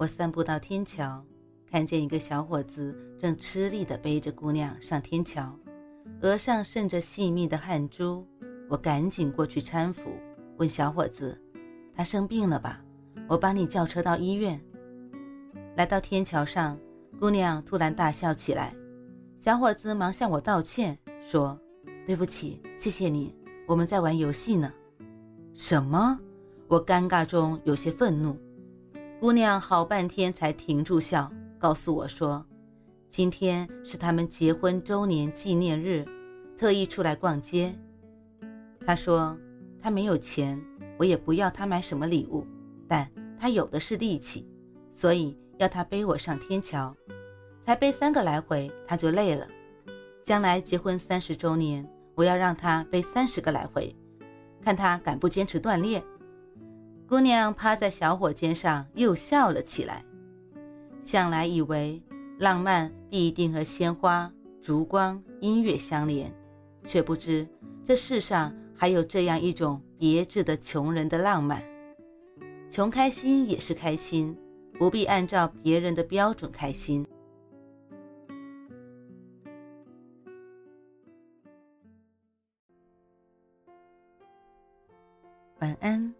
我散步到天桥，看见一个小伙子正吃力地背着姑娘上天桥，额上渗着细密的汗珠。我赶紧过去搀扶，问小伙子：“他生病了吧？我帮你叫车到医院。”来到天桥上，姑娘突然大笑起来。小伙子忙向我道歉，说：“对不起，谢谢你，我们在玩游戏呢。”什么？我尴尬中有些愤怒，姑娘好半天才停住笑，告诉我说：“今天是他们结婚周年纪念日，特意出来逛街。”她说：“她没有钱，我也不要她买什么礼物，但她有的是力气，所以要她背我上天桥。才背三个来回，她就累了。将来结婚三十周年，我要让她背三十个来回，看她敢不坚持锻炼。”姑娘趴在小伙肩上，又笑了起来。向来以为浪漫必定和鲜花、烛光、音乐相连，却不知这世上还有这样一种别致的穷人的浪漫。穷开心也是开心，不必按照别人的标准开心。晚安。